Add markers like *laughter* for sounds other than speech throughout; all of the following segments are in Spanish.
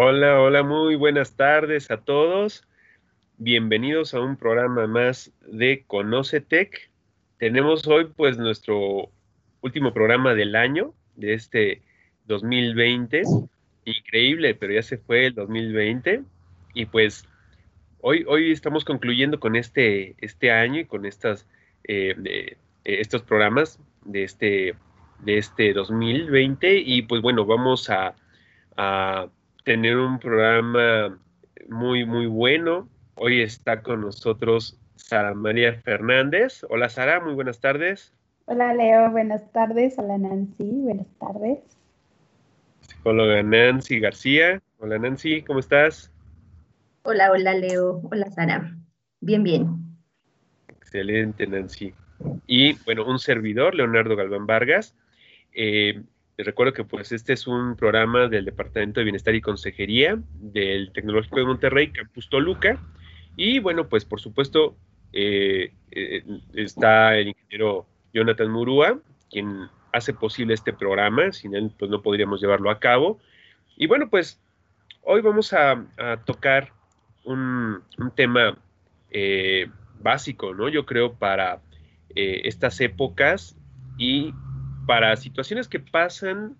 Hola, hola, muy buenas tardes a todos. Bienvenidos a un programa más de Conocetec. Tenemos hoy pues nuestro último programa del año, de este 2020. Increíble, pero ya se fue el 2020. Y pues hoy, hoy estamos concluyendo con este, este año y con estas, eh, de, estos programas de este, de este 2020. Y pues bueno, vamos a tener un programa muy, muy bueno. Hoy está con nosotros Sara María Fernández. Hola Sara, muy buenas tardes. Hola Leo, buenas tardes. Hola Nancy, buenas tardes. Psicóloga Nancy García. Hola Nancy, ¿cómo estás? Hola, hola Leo. Hola Sara. Bien, bien. Excelente Nancy. Y bueno, un servidor, Leonardo Galván Vargas. Eh, les recuerdo que pues este es un programa del Departamento de Bienestar y Consejería del Tecnológico de Monterrey, Campus Toluca. Y bueno, pues por supuesto eh, eh, está el ingeniero Jonathan Murúa, quien hace posible este programa, sin él pues no podríamos llevarlo a cabo. Y bueno, pues hoy vamos a, tocar un, tema eh, básico, ¿no? Yo creo para estas épocas y para situaciones que pasan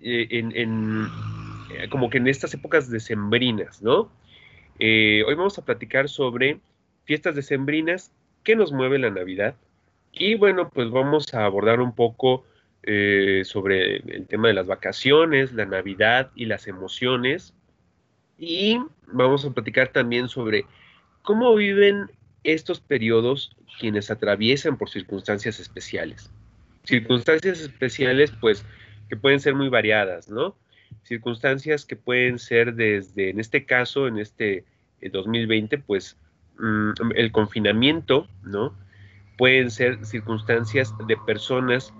eh, en, eh, como que en estas épocas decembrinas, ¿no? Eh, hoy vamos a platicar sobre fiestas decembrinas, qué nos mueve la Navidad. Y bueno, pues vamos a abordar un poco sobre el tema de las vacaciones, la Navidad y las emociones. Y vamos a platicar también sobre cómo viven estos periodos quienes atraviesan por circunstancias especiales circunstancias especiales, pues, que pueden ser muy variadas, ¿no? Circunstancias que pueden ser desde, en este caso, en este eh, 2020, pues, mmm, el confinamiento, ¿no? Pueden ser circunstancias de personas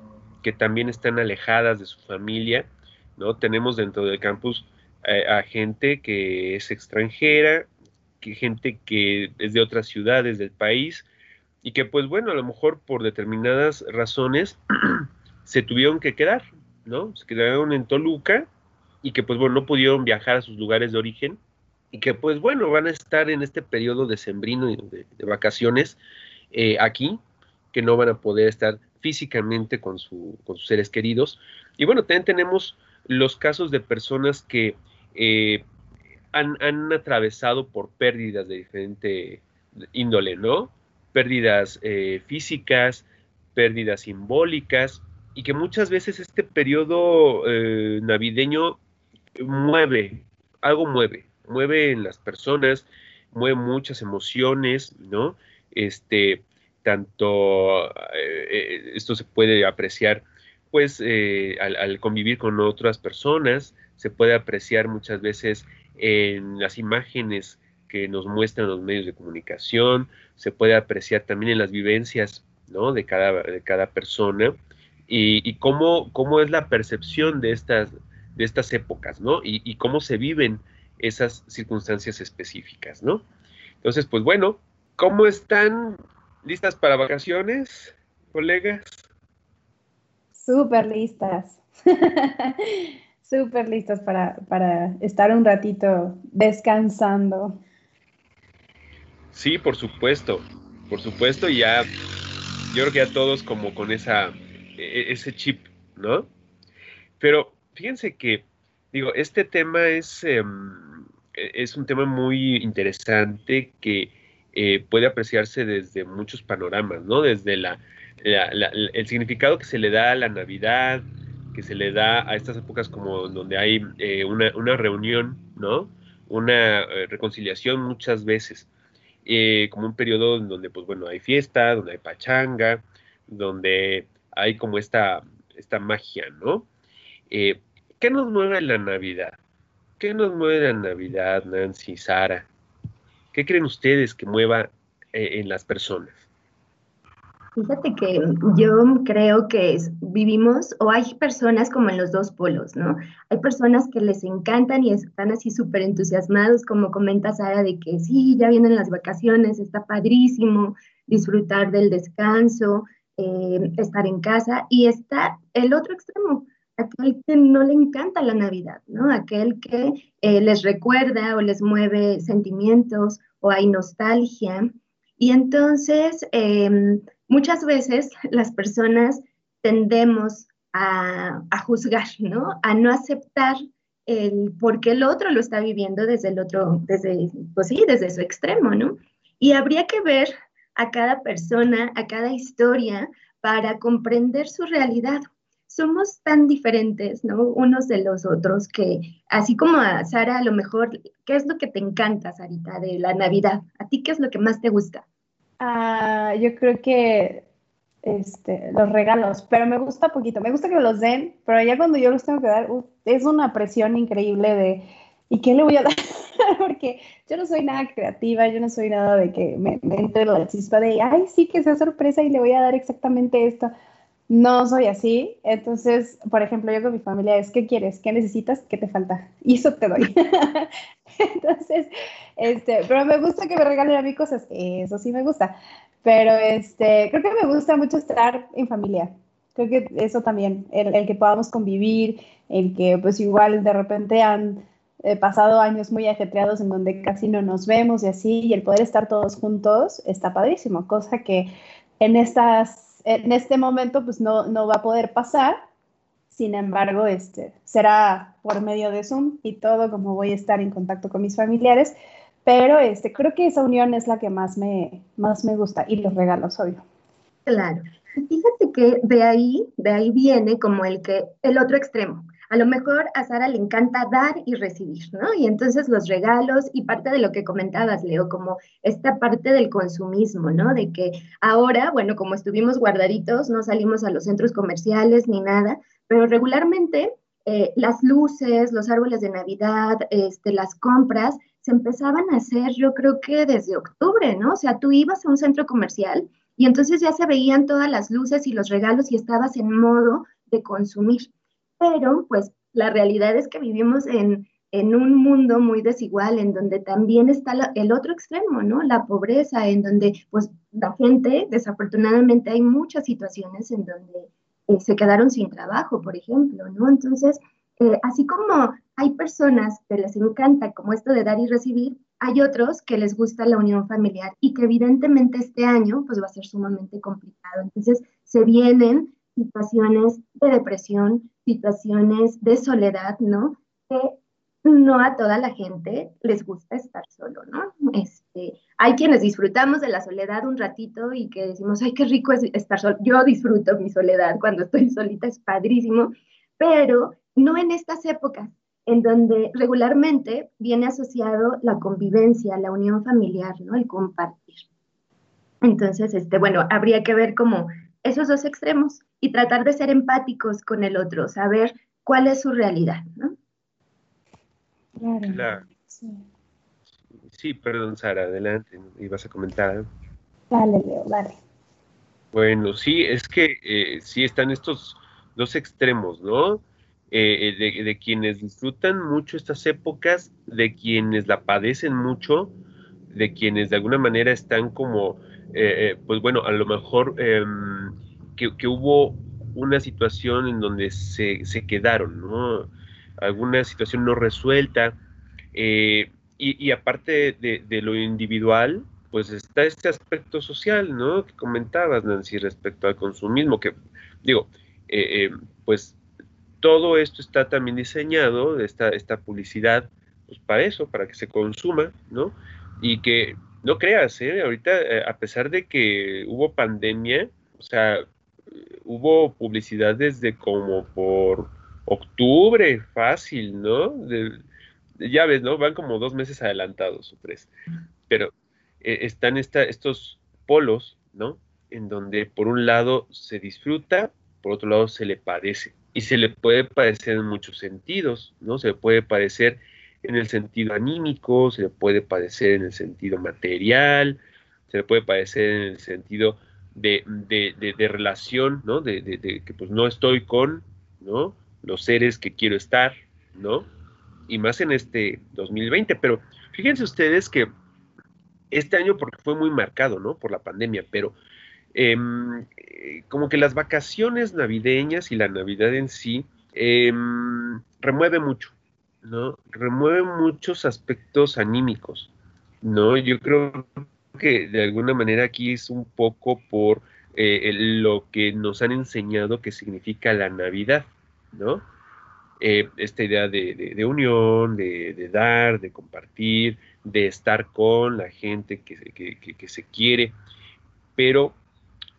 que también están alejadas de su familia, ¿no? Tenemos dentro del campus eh, a gente que es extranjera, que gente que es de otras ciudades del país, y que pues bueno, a lo mejor por determinadas razones *clears throat* se tuvieron que quedar, ¿no? Se quedaron en Toluca y que pues bueno, no pudieron viajar a sus lugares de origen y que pues bueno, van a estar en este periodo de sembrino de, de vacaciones eh, aquí, que no van a poder estar físicamente con, su, con sus seres queridos. Y bueno, también tenemos los casos de personas que eh, han, han atravesado por pérdidas de diferente índole, ¿no? Pérdidas eh, físicas, pérdidas simbólicas, y que muchas veces este periodo eh, navideño mueve, algo mueve, mueve en las personas, mueve muchas emociones, ¿no? Este, tanto, eh, esto se puede apreciar, pues, al, al convivir con otras personas, se puede apreciar muchas veces en las imágenes que nos muestran los medios de comunicación, se puede apreciar también en las vivencias ¿no? de, cada, de cada persona y, cómo, cómo, es la percepción de estas, de estas épocas ¿no? y, y, cómo se viven esas circunstancias específicas. ¿no? Entonces, pues bueno, ¿cómo están listas para vacaciones, colegas? Súper listas. *laughs* Súper listas para, para estar un ratito descansando. Sí, por supuesto, por supuesto, y ya, yo creo que ya todos como con esa, ese chip, ¿no? Pero fíjense que, digo, este tema es, eh, es un tema muy interesante que eh, puede apreciarse desde muchos panoramas, ¿no? Desde la, la, la, el significado que se le da a la Navidad, que se le da a estas épocas como donde hay eh, una, una, reunión, ¿no? Una reconciliación muchas veces eh, como un periodo en donde, pues bueno, hay fiesta, donde hay pachanga, donde hay como esta, esta magia, ¿no? Eh, ¿Qué nos mueve la Navidad? ¿Qué nos mueve la Navidad, Nancy, Sara? ¿Qué creen ustedes que mueva eh, en las personas? Fíjate que yo creo que vivimos o hay personas como en los dos polos, ¿no? Hay personas que les encantan y están así súper entusiasmados, como comenta Sara, de que sí, ya vienen las vacaciones, está padrísimo disfrutar del descanso, eh, estar en casa. Y está el otro extremo, aquel que no le encanta la Navidad, ¿no? Aquel que eh, les recuerda o les mueve sentimientos o hay nostalgia. Y entonces... Em, Muchas veces las personas tendemos a, juzgar, ¿no? A no aceptar el por qué el otro lo está viviendo desde el otro, desde, pues sí, desde su extremo, ¿no? Y habría que ver a cada persona, a cada historia, para comprender su realidad. Somos tan diferentes, ¿no? Unos de los otros que, así como a Sara, a lo mejor, ¿qué es lo que te encanta, Sarita, de la Navidad? ¿A ti qué es lo que más te gusta? Ah, yo creo que este, los regalos, pero me gusta poquito. Me gusta que me los den, pero ya cuando yo los tengo que dar, es una presión increíble de, ¿y qué le voy a *laughs* dar? Porque yo no soy nada creativa, yo no soy nada de que me, me entre la chispa de, ay, sí, que sea sorpresa y le voy a dar exactamente esto. No soy así. Entonces, por ejemplo, yo con mi familia es, ¿qué quieres? ¿Qué necesitas? ¿Qué te falta? Y eso te doy. *laughs* Entonces, este, pero me gusta que me regalen a mí cosas, eso sí me gusta. Pero este, creo que me gusta mucho estar en familia. Creo que eso también, el, que podamos convivir, el que pues igual de repente han eh, pasado años muy ajetreados en donde casi no nos vemos y así, y el poder estar todos juntos está padrísimo, cosa que en, estas, en este momento pues no, no va a poder pasar, sin embargo, este, será por medio de Zoom y todo, como voy a estar en contacto con mis familiares, pero este, creo que esa unión es la que más me, más me gusta y los regalos, obvio. Claro. Fíjate que de ahí, de ahí viene como el que, el otro extremo. A lo mejor a Sara le encanta dar y recibir, ¿no? Y entonces los regalos y parte de lo que comentabas, Leo, como esta parte del consumismo, ¿no? De que ahora, bueno, como estuvimos guardaditos, no salimos a los centros comerciales ni nada, pero regularmente eh, las luces, los árboles de Navidad, este, las compras, se empezaban a hacer, yo creo que desde octubre, ¿no? O sea, tú ibas a un centro comercial y entonces ya se veían todas las luces y los regalos y estabas en modo de consumir. Pero, pues, la realidad es que vivimos en, en un mundo muy desigual, en donde también está el otro extremo, ¿no? La pobreza, en donde, pues, la gente, desafortunadamente, hay muchas situaciones en donde eh, se quedaron sin trabajo, por ejemplo, ¿no? Entonces, eh, así como hay personas que les encanta como esto de dar y recibir, hay otros que les gusta la unión familiar y que evidentemente este año pues va a ser sumamente complicado. Entonces, se vienen situaciones de depresión, situaciones de soledad, ¿no? Que no a toda la gente les gusta estar solo, ¿no? Este, hay quienes disfrutamos de la soledad un ratito y que decimos, ay, qué rico es estar solo. Yo disfruto mi soledad cuando estoy *laughs* solita, es padrísimo, pero no en estas épocas en donde regularmente viene asociado la convivencia, la unión familiar, ¿no? El compartir. Entonces, este, bueno, habría que ver como esos dos extremos y tratar de ser empáticos con el otro, saber cuál es su realidad, ¿no? Claro. Sí. perdón, Sara, adelante, ibas a comentar. Dale, Leo, dale. Bueno, sí, es que eh, sí están estos dos extremos, ¿no? Eh, eh, de, quienes disfrutan mucho estas épocas, de quienes la padecen mucho, de quienes de alguna manera están como, pues bueno, a lo mejor em, que, hubo una situación en donde se, se quedaron, ¿no? alguna situación no resuelta. Eh, y, aparte de, lo individual, pues está este aspecto social, ¿no? Que comentabas, Nancy, respecto al consumismo, que digo, eh, eh, pues todo esto está también diseñado, esta, esta publicidad, pues para eso, para que se consuma, ¿no? Y que no creas, ¿eh? Ahorita, a pesar de que hubo pandemia, o sea, hubo publicidad desde como por octubre, fácil, ¿no? ya ves, ¿no? Van como dos meses adelantados o tres. Pero eh, están estos polos, ¿no? En donde por un lado se disfruta, por otro lado se le padece. Y se le puede padecer en muchos sentidos, ¿no? Se le puede padecer en el sentido anímico, se le puede padecer en el sentido material, se le puede padecer en el sentido de, relación, ¿no? De, que pues no estoy con, ¿no? Los seres que quiero estar, ¿no? Y más en este 2020, pero fíjense ustedes que este año porque fue muy marcado, ¿no? Por la pandemia, pero em, eh, como que las vacaciones navideñas y la Navidad en sí em, remueve mucho, ¿no? Remueve muchos aspectos anímicos, ¿no? Yo creo que de alguna manera aquí es un poco por eh, lo que nos han enseñado que significa la Navidad, ¿no? Eh, esta idea de, unión, de, dar, de compartir, de estar con la gente que, que, se quiere. Pero,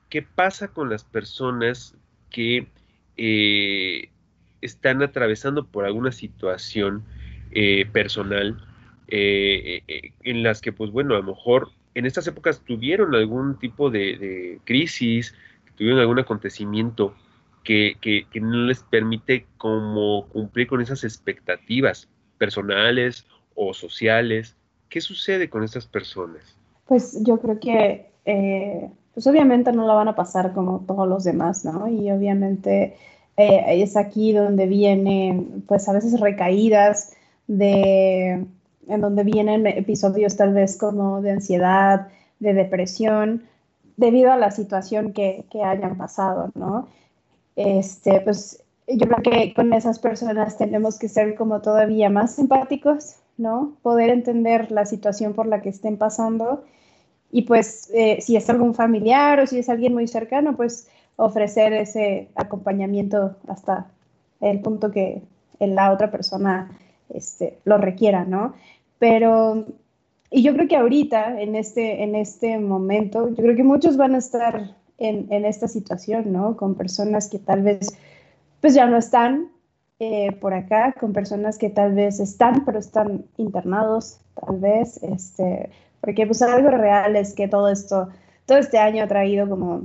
¿qué pasa con las personas que eh, están atravesando por alguna situación personal en las que, pues bueno, a lo mejor en estas épocas tuvieron algún tipo de, crisis, tuvieron algún acontecimiento que, no les permite como cumplir con esas expectativas personales o sociales. ¿Qué sucede con estas personas? Pues yo creo que, eh, pues obviamente no la van a pasar como todos los demás, ¿no? Y obviamente eh, es aquí donde vienen, pues a veces recaídas de en donde vienen episodios tal vez como de ansiedad, de depresión, debido a la situación que, que hayan pasado, ¿no? Este, pues yo creo que con esas personas tenemos que ser como todavía más empáticos, ¿no? Poder entender la situación por la que estén pasando y pues eh, si es algún familiar o si es alguien muy cercano, pues ofrecer ese acompañamiento hasta el punto que la otra persona este, lo requiera, ¿no? Pero, y yo creo que ahorita, en este, en este momento, yo creo que muchos van a estar en, en esta situación, ¿no? Con personas que tal vez, pues ya no están eh, por acá, con personas que tal vez están, pero están internados, tal vez, este, porque pues algo real es que todo esto, todo este año ha traído como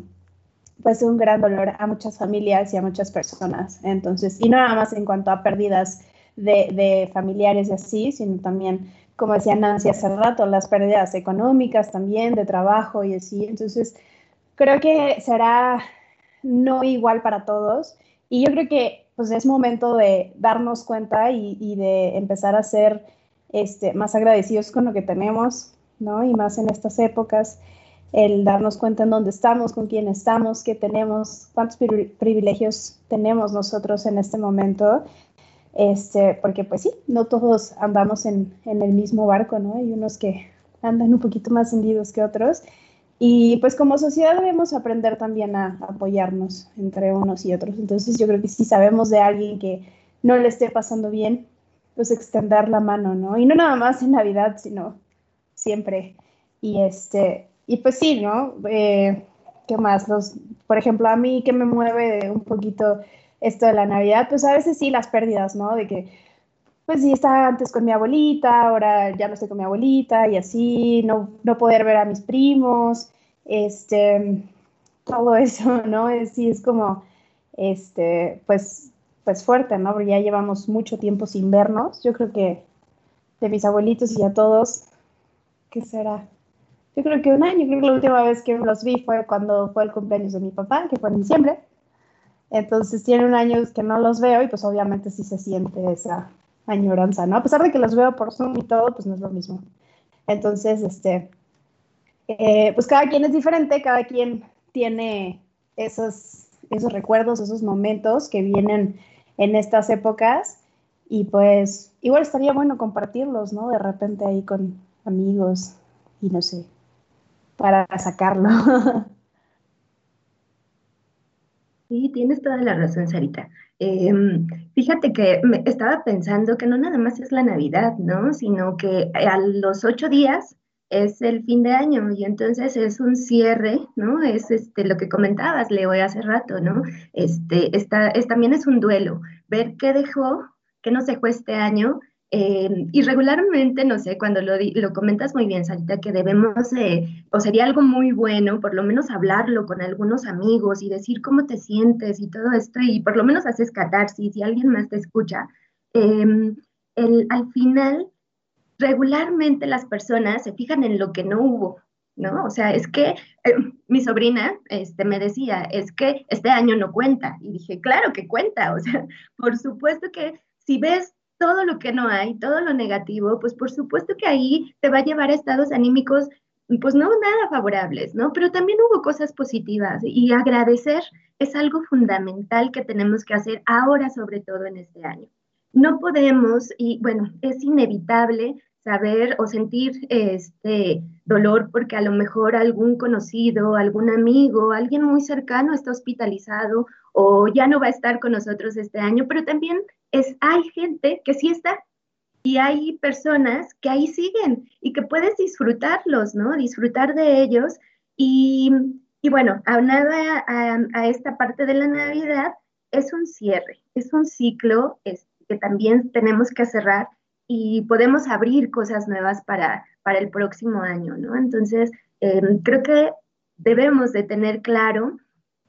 pues un gran dolor a muchas familias y a muchas personas. Entonces, y no nada más en cuanto a pérdidas de, de familiares y así, sino también como decía Nancy hace rato, las pérdidas económicas también, de trabajo y así. Entonces, creo que será no igual para todos. Y yo creo que pues es momento de darnos cuenta y, de empezar a ser este, más agradecidos con lo que tenemos, ¿no? Y más en estas épocas, el darnos cuenta en dónde estamos, con quién estamos, qué tenemos, cuántos privilegios tenemos nosotros en este momento este, porque pues sí, no todos andamos en, en, el mismo barco, ¿no? Hay unos que andan un poquito más hundidos que otros. Y pues como sociedad debemos aprender también a, apoyarnos entre unos y otros. Entonces yo creo que si sabemos de alguien que no le esté pasando bien, pues extender la mano, ¿no? Y no nada más en Navidad, sino siempre. Y este, y pues sí, ¿no? Eh, ¿Qué más? Los, por ejemplo, a mí que me mueve un poquito esto de la Navidad, pues a veces sí las pérdidas, ¿no? De que, pues sí, estaba antes con mi abuelita, ahora ya no estoy con mi abuelita y así, no, no poder ver a mis primos, este, todo eso, *laughs* ¿no? Es, sí, es como, este, pues, pues fuerte, ¿no? Porque ya llevamos mucho tiempo sin vernos. Yo creo que de mis abuelitos y a todos, ¿qué será? Yo creo que un año, creo que la última vez que los vi fue cuando fue el cumpleaños de mi papá, que fue en diciembre. Entonces tiene un año que no los veo y pues obviamente sí se siente esa añoranza, ¿no? A pesar de que los veo por Zoom y todo, pues no es lo mismo. Entonces, este, eh, pues cada quien es diferente, cada quien tiene esos, esos recuerdos, esos momentos que vienen en estas épocas y pues igual estaría bueno compartirlos, ¿no? De repente ahí con amigos y no sé, para sacarlo. *laughs* Sí, tienes toda la razón, Sarita. Em, fíjate que me estaba pensando que no nada más es la Navidad, ¿no? Sino que a los ocho días es el fin de año y entonces es un cierre, ¿no? Es este, lo que comentabas, Leo, hace rato, ¿no? Este, esta, es, también es un duelo, ver qué dejó, qué nos dejó este año eh, y regularmente, no sé, cuando lo, lo comentas muy bien, Sarita, que debemos, o sería algo muy bueno, por lo menos hablarlo con algunos amigos y decir cómo te sientes y todo esto, y por lo menos haces catarsis y alguien más te escucha. Em, al final regularmente las personas se fijan en lo que no hubo, ¿no? O sea, es que eh, mi sobrina este, me decía, es que este año no cuenta. Y dije, claro que cuenta, *laughs* o sea, por supuesto que si ves todo lo que no hay, todo lo negativo, pues por supuesto que ahí te va a llevar a estados anímicos, pues no nada favorables, ¿no? Pero también hubo cosas positivas y agradecer es algo fundamental que tenemos que hacer ahora, sobre todo en este año. No podemos, y bueno, es inevitable saber o sentir este dolor porque a lo mejor algún conocido, algún amigo, alguien muy cercano está hospitalizado o ya no va a estar con nosotros este año, pero también es hay gente que sí está y hay personas que ahí siguen y que puedes disfrutarlos, ¿no? Disfrutar de ellos y, y bueno, aunado a, a, esta parte de la Navidad, es un cierre, es un ciclo que también tenemos que cerrar y podemos abrir cosas nuevas para, para el próximo año, ¿no? Entonces, em, creo que debemos de tener claro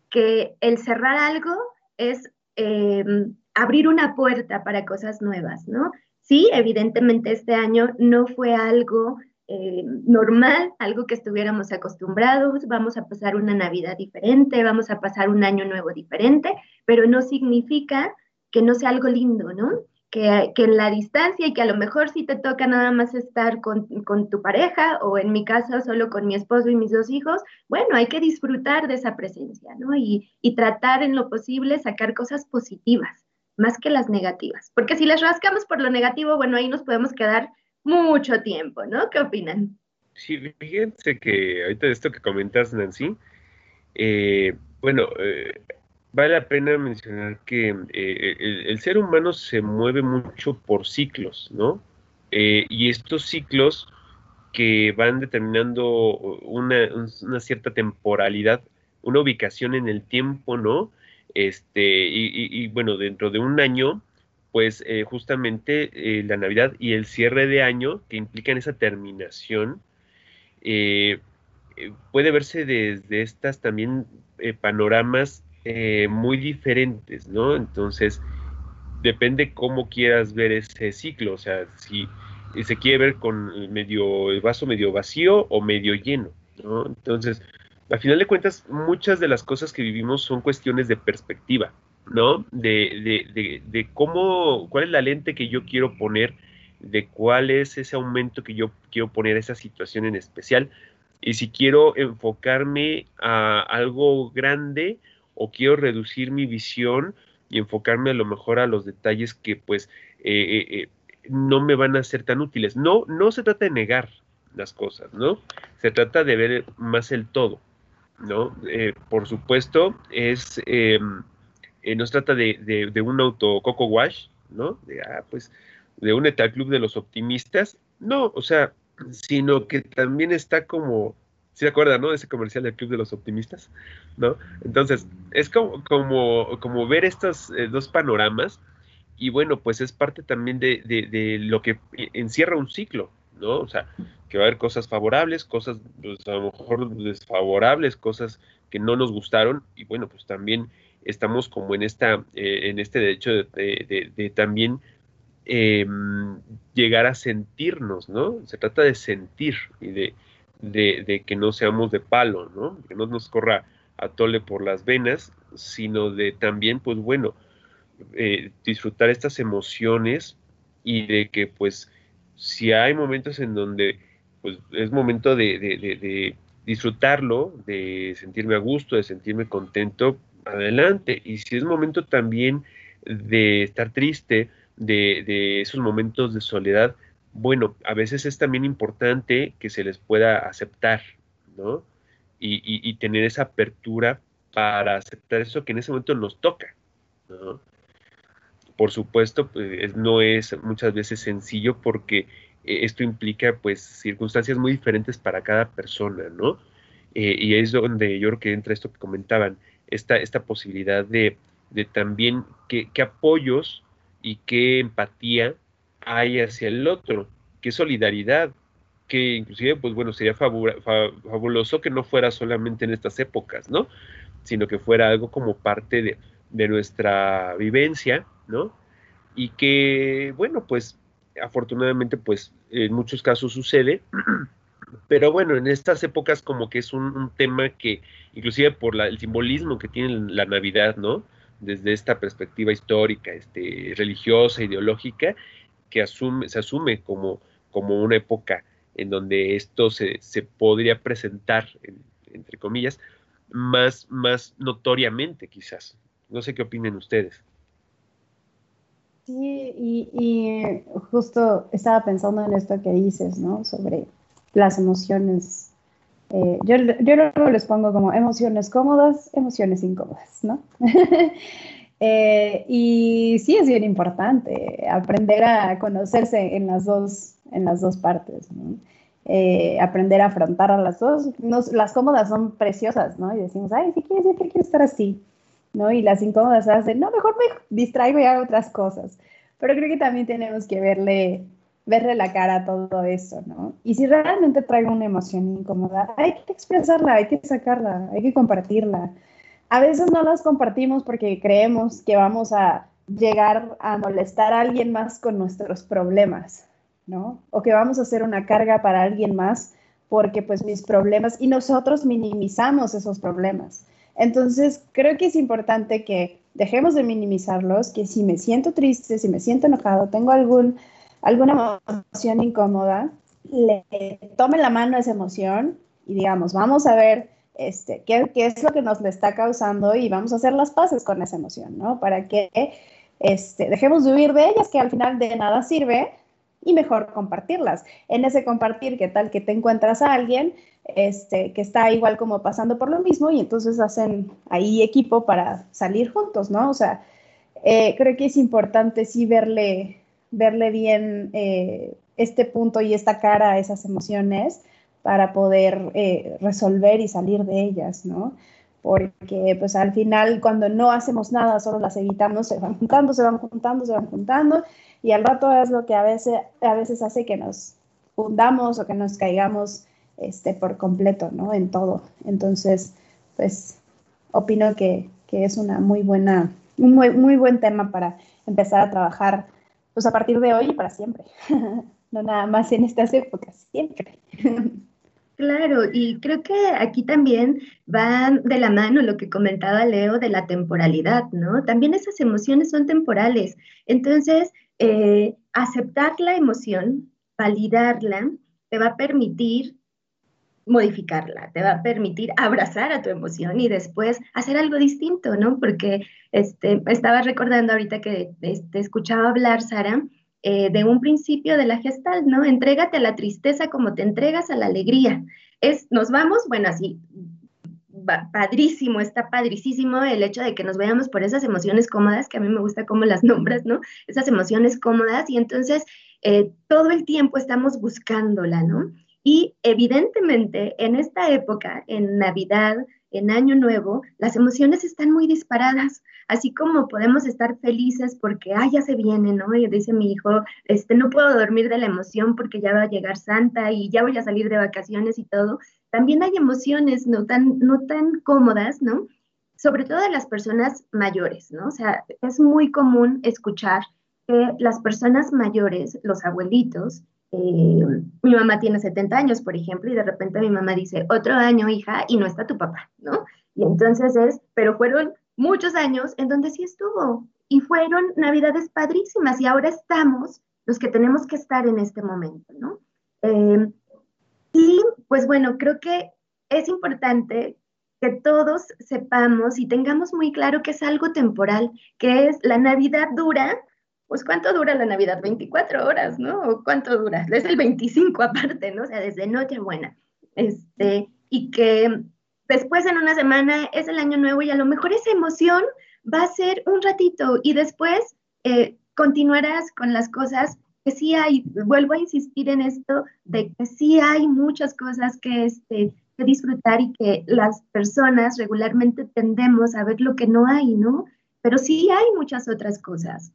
que el cerrar algo es em, abrir una puerta para cosas nuevas, ¿no? Sí, evidentemente este año no fue algo eh, normal, algo que estuviéramos acostumbrados, vamos a pasar una Navidad diferente, vamos a pasar un año nuevo diferente, pero no significa que no sea algo lindo, ¿no? que, en la distancia y que a lo mejor si te toca nada más estar con, tu pareja o en mi caso solo con mi esposo y mis dos hijos, bueno, hay que disfrutar de esa presencia, ¿no? Y tratar en lo posible sacar cosas positivas, más que las negativas. Porque si les rascamos por lo negativo, bueno, ahí nos podemos quedar mucho tiempo, ¿no? ¿Qué opinan? Sí, fíjense que ahorita de esto que comentas, Nancy, eh, bueno, eh, vale la pena mencionar que eh, el, ser humano se mueve mucho por ciclos, ¿no? Eh, y estos ciclos que van determinando una, cierta temporalidad, una ubicación en el tiempo, ¿no? Este, y, bueno, dentro de un año, pues eh, justamente la Navidad y el cierre de año, que implican esa terminación, puede verse desde estas también panoramas eh, muy diferentes, ¿no? Entonces, depende cómo quieras ver ese ciclo, o sea, si se quiere ver con medio, el vaso medio vacío o medio lleno, ¿no? Entonces, al final de cuentas, muchas de las cosas que vivimos son cuestiones de perspectiva, ¿no? De, de, de, cómo, cuál es la lente que yo quiero poner, de cuál es ese aumento que yo quiero poner a esa situación en especial, y si quiero enfocarme a algo grande o quiero reducir mi visión y enfocarme a lo mejor a los detalles que pues eh, eh, eh, no me van a ser tan útiles. No, no se trata de negar las cosas, ¿no? Se trata de ver más el todo, ¿no? por supuesto, es, em, no se trata de, de, un auto coco wash, ¿no? De, ah, pues, de un tal club de los optimistas, no, o sea, sino que también está como ¿Sí se acuerdan, no? De ese comercial del Club de los Optimistas, ¿no? Entonces, es como, como, como ver estos eh, dos panoramas y bueno, pues es parte también de, de, lo que encierra un ciclo, ¿no? O sea, que va a haber cosas favorables, cosas pues, a lo mejor desfavorables, cosas que no nos gustaron y bueno, pues también estamos como en esta, eh, en este derecho de, también em, llegar a sentirnos, ¿no? Se trata de sentir y de, de, que no seamos de palo, ¿no? Que no nos corra a tole por las venas, sino de también, pues bueno, eh, disfrutar estas emociones y de que, pues, si hay momentos en donde, pues, es momento de, de disfrutarlo, de sentirme a gusto, de sentirme contento, adelante. Y si es momento también de estar triste, de, de esos momentos de soledad, bueno, a veces es también importante que se les pueda aceptar, ¿no? Y, tener esa apertura para aceptar eso que en ese momento nos toca, ¿no? Por supuesto, pues, no es muchas veces sencillo porque esto implica pues circunstancias muy diferentes para cada persona, ¿no? Eh, y es donde yo creo que entra esto que comentaban, esta, esta posibilidad de, también qué apoyos y qué empatía hay hacia el otro, qué solidaridad, que inclusive, pues bueno, sería fabuloso que no fuera solamente en estas épocas, ¿no? Sino que fuera algo como parte de, de nuestra vivencia, ¿no? Y que, bueno, pues afortunadamente, pues en muchos casos sucede. *clears throat* Pero bueno, en estas épocas como que es un, tema que, inclusive por el simbolismo que tiene la Navidad, ¿no? Desde esta perspectiva histórica, este, religiosa, ideológica, que asume, se asume como, como una época en donde esto se, se podría presentar, entre comillas, más, más notoriamente quizás. No sé qué opinen ustedes. Sí, y, justo estaba pensando en esto que dices, ¿no? Sobre las emociones. Eh, yo, yo luego les pongo como emociones cómodas, emociones incómodas, ¿no? *laughs* Eh, y sí es bien importante aprender a conocerse en las dos, en las dos partes, ¿no? Eh, aprender a afrontar a las dos. las cómodas son preciosas, ¿no? Y decimos, ay, si quieres, siempre quiero estar así, ¿no? Y las incómodas hacen, no, mejor me distraigo y hago otras cosas. Pero creo que también tenemos que verle, verle la cara a todo eso, ¿no? Y si realmente traigo una emoción incómoda, hay que expresarla, hay que sacarla, hay que compartirla. A veces no las compartimos porque creemos que vamos a llegar a molestar a alguien más con nuestros problemas, ¿no? O que vamos a hacer una carga para alguien más porque pues mis problemas y nosotros minimizamos esos problemas. Entonces, creo que es importante que dejemos de minimizarlos, que si me siento triste, si me siento enojado, tengo algún, alguna emoción incómoda, le tome la mano a esa emoción y digamos, vamos a ver este, qué, qué es lo que nos le está causando y vamos a hacer las paces con esa emoción, ¿no? Para que este, dejemos de huir de ellas, que al final de nada sirve, y mejor compartirlas. En ese compartir, ¿qué tal que te encuentras a alguien este, que está igual como pasando por lo mismo y entonces hacen ahí equipo para salir juntos, ¿no? O sea, eh, creo que es importante sí verle, verle bien eh, este punto y esta cara a esas emociones para poder eh, resolver y salir de ellas, ¿no? Porque pues al final cuando no hacemos nada, solo las evitamos, se van juntando, se van juntando, se van juntando y al rato es lo que a veces, a veces hace que nos hundamos o que nos caigamos este, por completo, ¿no? En todo. Entonces, pues, opino que, es una muy buena, un muy, muy buen tema para empezar a trabajar, pues, a partir de hoy y para siempre. *laughs* no nada más en estas épocas, siempre. *laughs* Claro, y creo que aquí también va de la mano lo que comentaba Leo de la temporalidad, ¿no? También esas emociones son temporales. Entonces, eh, aceptar la emoción, validarla, te va a permitir modificarla, te va a permitir abrazar a tu emoción y después hacer algo distinto, ¿no? Porque este, estaba recordando ahorita que te este, escuchaba hablar, Sara, eh, de un principio de la gestal, ¿no? Entrégate a la tristeza como te entregas a la alegría. Es, nos vamos, bueno, así, padrísimo, está padrísimo el hecho de que nos veamos por esas emociones cómodas, que a mí me gusta cómo las nombras, ¿no? Esas emociones cómodas y entonces eh, todo el tiempo estamos buscándola, ¿no? Y evidentemente en esta época, en Navidad, en Año Nuevo, las emociones están muy disparadas, así como podemos estar felices porque, ay, ya se viene, ¿no? Y dice mi hijo, este, no puedo dormir de la emoción porque ya va a llegar Santa y ya voy a salir de vacaciones y todo. También hay emociones no tan, no tan cómodas, ¿no? Sobre todo de las personas mayores, ¿no? O sea, es muy común escuchar que las personas mayores, los abuelitos, eh, mi mamá tiene 70 años, por ejemplo, y de repente mi mamá dice, otro año, hija, y no está tu papá, ¿no? Y entonces es, pero fueron muchos años en donde sí estuvo, y fueron navidades padrísimas, y ahora estamos los que tenemos que estar en este momento, ¿no? Eh, y pues bueno, creo que es importante que todos sepamos y tengamos muy claro que es algo temporal, que es la Navidad dura pues ¿cuánto dura la Navidad? 24 horas, ¿no? ¿O cuánto dura? Es el 25 aparte, ¿no? O sea, desde Nochebuena. Este, y que después en una semana es el año nuevo y a lo mejor esa emoción va a ser un ratito y después eh, continuarás con las cosas que sí hay, vuelvo a insistir en esto, de que sí hay muchas cosas que, este, que disfrutar y que las personas regularmente tendemos a ver lo que no hay, ¿no? Pero sí hay muchas otras cosas.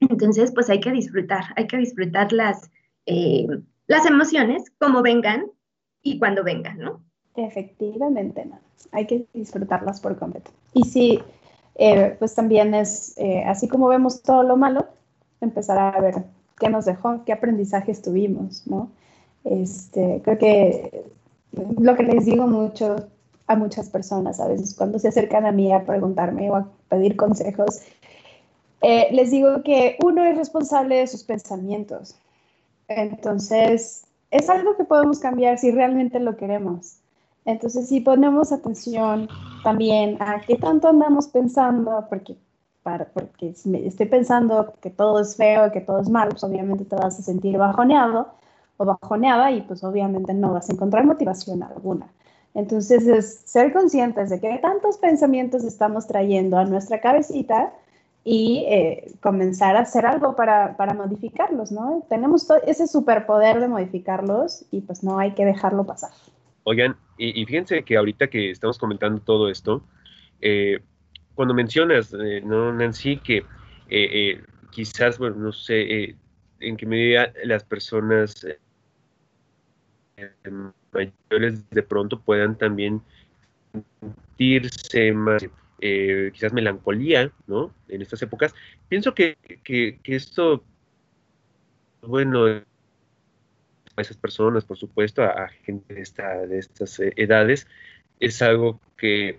Entonces, pues hay que disfrutar, hay que disfrutar las, eh, las emociones como vengan y cuando vengan, ¿no? Efectivamente, no. Hay que disfrutarlas por completo. Y sí, eh, pues también es, eh, así como vemos todo lo malo, empezar a ver qué nos dejó, qué aprendizajes tuvimos, ¿no? Este, creo que lo que les digo mucho a muchas personas a veces cuando se acercan a mí a preguntarme o a pedir consejos, eh, les digo que uno es responsable de sus pensamientos. Entonces, es algo que podemos cambiar si realmente lo queremos. Entonces, si ponemos atención también a qué tanto andamos pensando, porque, para, porque si estoy pensando que todo es feo, que todo es malo, pues obviamente te vas a sentir bajoneado o bajoneada y pues obviamente no vas a encontrar motivación alguna. Entonces, es ser conscientes de qué tantos pensamientos estamos trayendo a nuestra cabecita y eh, comenzar a hacer algo para, para modificarlos, ¿no? Tenemos ese superpoder de modificarlos y pues no hay que dejarlo pasar. Oigan, y, fíjense que ahorita que estamos comentando todo esto, eh, cuando mencionas, eh, ¿no, Nancy, que quizás, bueno, no sé en qué medida las personas mayores de pronto puedan también sentirse más eh, quizás melancolía, ¿no? En estas épocas. Pienso que, esto, bueno, a esas personas, por supuesto, a, gente de, esta, de estas eh, edades, es algo que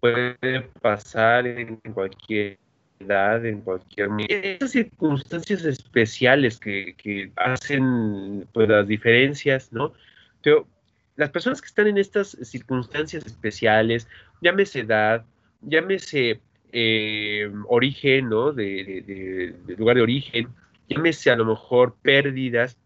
puede pasar en cualquier edad, en cualquier... Esas circunstancias especiales que, hacen pues, las diferencias, ¿no? Las personas que están en estas circunstancias especiales, llámese edad, llámese eh, origen, ¿no? De, lugar de origen, llámese a lo mejor pérdidas.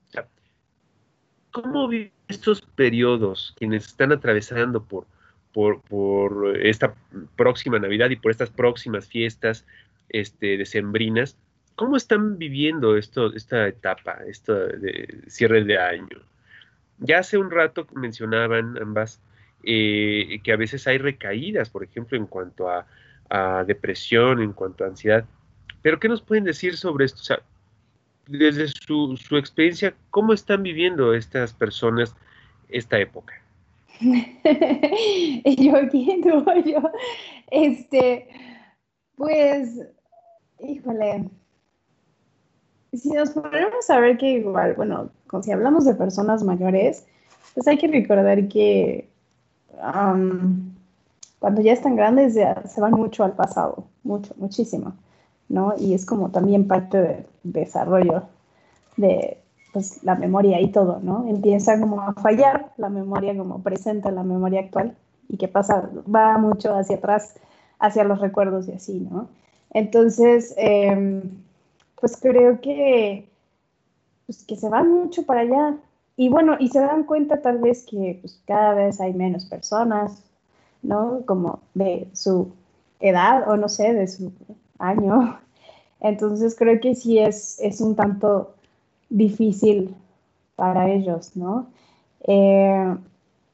¿Cómo viven estos periodos quienes están atravesando por, por, esta próxima Navidad y por estas próximas fiestas este, decembrinas? ¿Cómo están viviendo esto, esta etapa, esto de cierre de año? Ya hace un rato mencionaban ambas eh, que a veces hay recaídas, por ejemplo, en cuanto a, depresión, en cuanto a ansiedad. Pero ¿qué nos pueden decir sobre esto? O sea, desde su, experiencia, ¿cómo están viviendo estas personas esta época? *laughs* yo aquí, yo, este, pues, híjole, si nos ponemos a ver que igual, bueno, si hablamos de personas mayores, pues hay que recordar que cuando ya están grandes se van mucho al pasado, mucho, muchísimo, ¿no? Y es como también parte del desarrollo de pues, la memoria y todo, ¿no? Empieza como a fallar la memoria como presenta la memoria actual y que pasa, va mucho hacia atrás, hacia los recuerdos y así, ¿no? Entonces, em, pues creo que, pues que se van mucho para allá. Y bueno, y se dan cuenta tal vez que pues, cada vez hay menos personas, ¿no? Como de su edad o no sé, de su año. Entonces creo que sí es, es un tanto difícil para ellos, ¿no? Eh,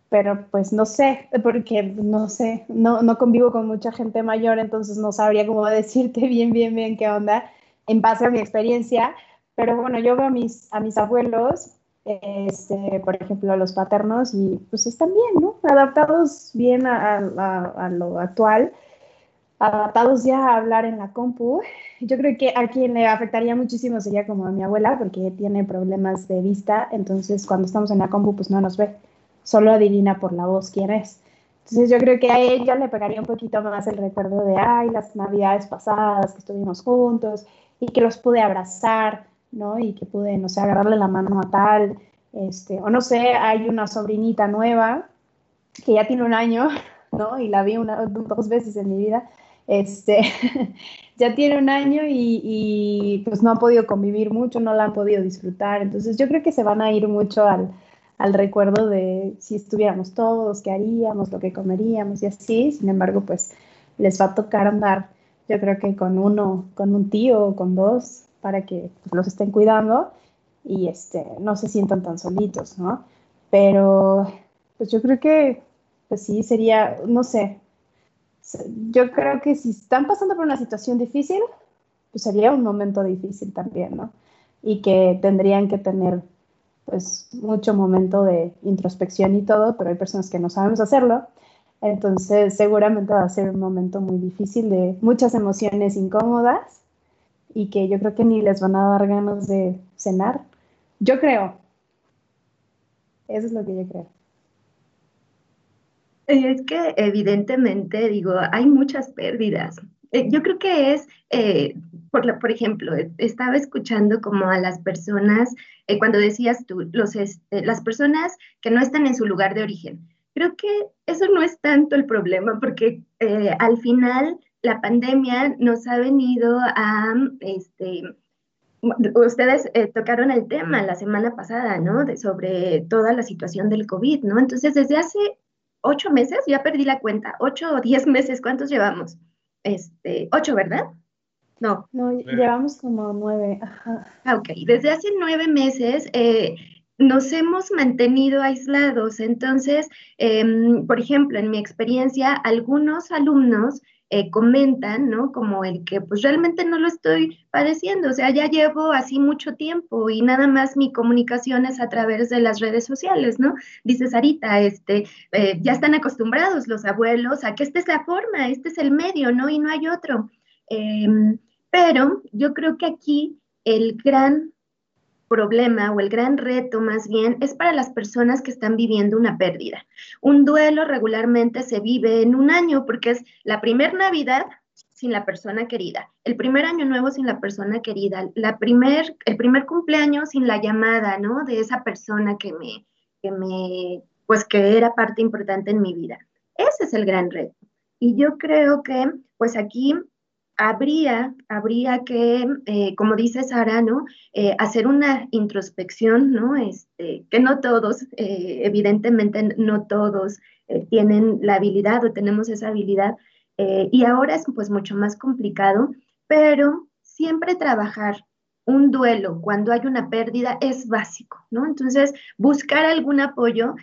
pero pues no sé, porque no sé, no, no convivo con mucha gente mayor, entonces no sabría cómo decirte bien, bien, bien qué onda en base a mi experiencia, pero bueno, yo veo a mis, a mis abuelos, este, por ejemplo, a los paternos, y pues están bien, ¿no? Adaptados bien a, a, lo actual, adaptados ya a hablar en la compu. Yo creo que a quien le afectaría muchísimo sería como a mi abuela, porque tiene problemas de vista, entonces cuando estamos en la compu, pues no nos ve, solo adivina por la voz quién es. Entonces yo creo que a ella le pegaría un poquito más el recuerdo de, ay, las navidades pasadas que estuvimos juntos y que los pude abrazar, ¿no? Y que pude, no sé, agarrarle la mano a tal, este, o no sé, hay una sobrinita nueva que ya tiene un año, *laughs* ¿no? Y la vi una, dos veces en mi vida, este, *laughs* ya tiene un año y, y, pues no ha podido convivir mucho, no la han podido disfrutar, entonces yo creo que se van a ir mucho al, al recuerdo de si estuviéramos todos, qué haríamos, lo que comeríamos y así, sin embargo, pues les va a tocar andar yo creo que con uno, con un tío o con dos, para que los estén cuidando y este, no se sientan tan solitos, ¿no? Pero pues yo creo que, pues sí, sería, no sé, yo creo que si están pasando por una situación difícil, pues sería un momento difícil también, ¿no? Y que tendrían que tener pues mucho momento de introspección y todo, pero hay personas que no sabemos hacerlo entonces, seguramente va a ser un momento muy difícil de muchas emociones incómodas y que yo creo que ni les van a dar ganas de cenar. Yo creo. Eso es lo que yo creo. Es que evidentemente, digo, hay muchas pérdidas. Eh, yo creo que es, eh, por, por ejemplo, estaba escuchando como a las personas, eh, cuando decías tú, los, este, las personas que no están en su lugar de origen. Creo que eso no es tanto el problema, porque al final la pandemia nos ha venido a, este, ustedes tocaron el tema la semana pasada, ¿no? De, sobre toda la situación del COVID, ¿no? Entonces, desde hace ocho meses, ya perdí la cuenta, ocho o diez meses, ¿cuántos llevamos? Este, ocho, ¿verdad? No. No, llevamos como nueve. Ajá. Ah, ok, desde hace nueve meses eh, nos hemos mantenido aislados. Entonces, em, por ejemplo, en mi experiencia, algunos alumnos eh, comentan, ¿no? Como el que pues realmente no lo estoy padeciendo, o sea, ya llevo así mucho tiempo y nada más mi comunicación es a través de las redes sociales, ¿no? Dice Sarita, este, eh, ya están acostumbrados los abuelos a que esta es la forma, este es el medio, ¿no? Y no hay otro. Em, pero yo creo que aquí el gran problema o el gran reto más bien es para las personas que están viviendo una pérdida. Un duelo regularmente se vive en un año porque es la primer Navidad sin la persona querida, el primer año nuevo sin la persona querida, la primer, el primer cumpleaños sin la llamada, ¿no? De esa persona que me, que me, pues que era parte importante en mi vida. Ese es el gran reto. Y yo creo que, pues aquí habría, habría que, eh, como dice Sara, ¿no? Eh, hacer una introspección, ¿no? Este, que no todos, eh, evidentemente no todos tienen la habilidad o tenemos esa habilidad, y ahora es pues mucho más complicado, pero siempre trabajar un duelo cuando hay una pérdida es básico, ¿no? Entonces, buscar algún apoyo,